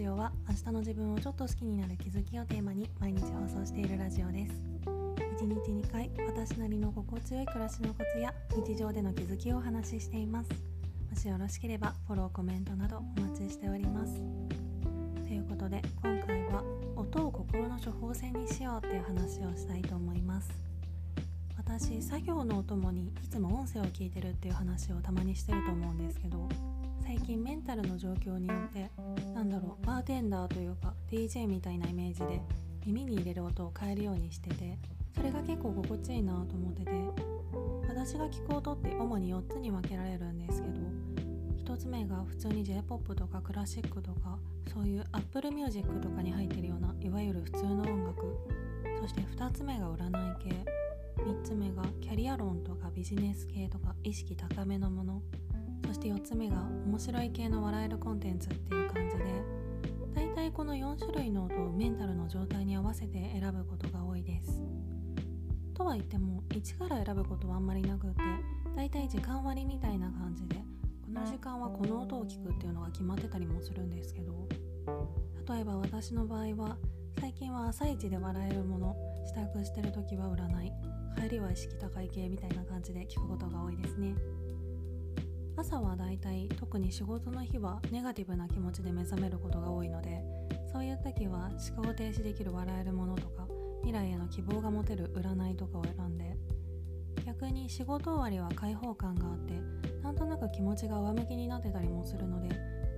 ジオは明日の自分をちょっと好きになる気づきをテーマに毎日放送しているラジオです。1日2回私なりの心地よい暮らしのコツや日常での気づきをお話ししています。もしよろしければフォローコメントなどお待ちしております。ということで今回は音を心の処方箋にしようっていう話をしたいと思います。私作業のお供にいつ音声を聞いてるっていう話をたまにしてると思うんですけど最近メンタルの状況によってなんだろうバーテンダーというか DJ みたいなイメージで耳に入れる音を変えるようにしててそれが結構心地いいなと思ってて私が聞く音って主に4つに分けられるんですけど1つ目が普通に J-POP とかクラシックとかそういう Apple Music とかに入ってるようないわゆる普通の音楽そして2つ目が占い系。3つ目がキャリア論とかビジネス系とか意識高めのもの。そして4つ目が面白い系の笑えるコンテンツっていう感じでだいたいこの4種類の音をメンタルの状態に合わせて選ぶことが多いです。とは言っても1から選ぶことはあんまりなくってだいたい時間割みたいな感じでこの時間はこの音を聞くっていうのが決まってたりもするんですけど例えば私の場合は最近は朝一で笑えるもの支度してる時は占い帰りは意識高い系みたいな感じで聞くことが多いですね。朝はだいたい特に仕事の日はネガティブな気持ちで目覚めることが多いのでそういう時は思考停止できる笑えるものとか未来への希望が持てる占いとかを選んで逆に仕事終わりは開放感があってなんとなく気持ちが上向きになってたりもするので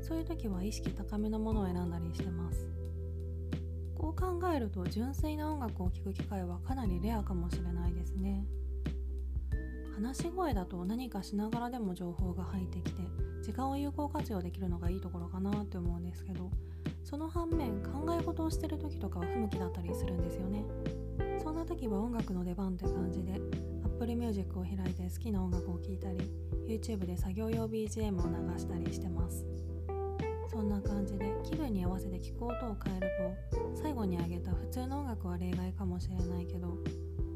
そういう時は意識高めのものを選んだりしてます。こう考えると純粋な音楽を聴く機会はかなりレアかもしれないですね。話し声だと何かしながらでも情報が入ってきて時間を有効活用できるのがいいところかなって思うんですけどその反面考え事をしてる時とかは不向きだったりするんですよね。そんな時は音楽の出番って感じで Apple Music を開いて好きな音楽を聴いたり YouTube で作業用 BGM を流したりしてます。そんな感じで気分に合わせて聴く音を変えると最後に挙げた普通の音楽は例外かもしれないけど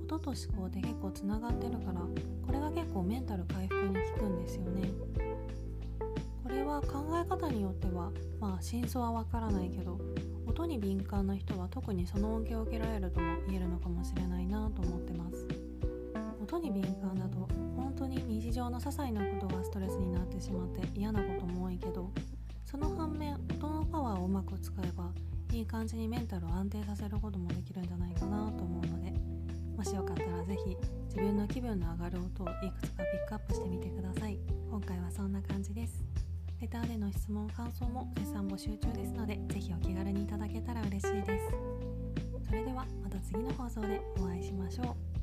音と思考って結構つながってるからこれが結構メンタル回復に効くんですよね。これは考え方によってはまあ真相はわからないけど音に敏感な人は特にその恩恵を受けられるとも言えるのかもしれないなと思ってます。音に敏感だと本当に日常の些細なことがストレスになってしまって嫌なことも多いけどその反面音のパワーをうまく使えばいい感じにメンタルを安定させることもできるんじゃないかなと思うのでもしよかったら是非自分の気分の上がる音をいくつかピックアップしてみてください。今回はそんな感じです。レターでの質問感想も絶賛募集中ですので是非お気軽にいただけたら嬉しいです。それではまた次の放送でお会いしましょう。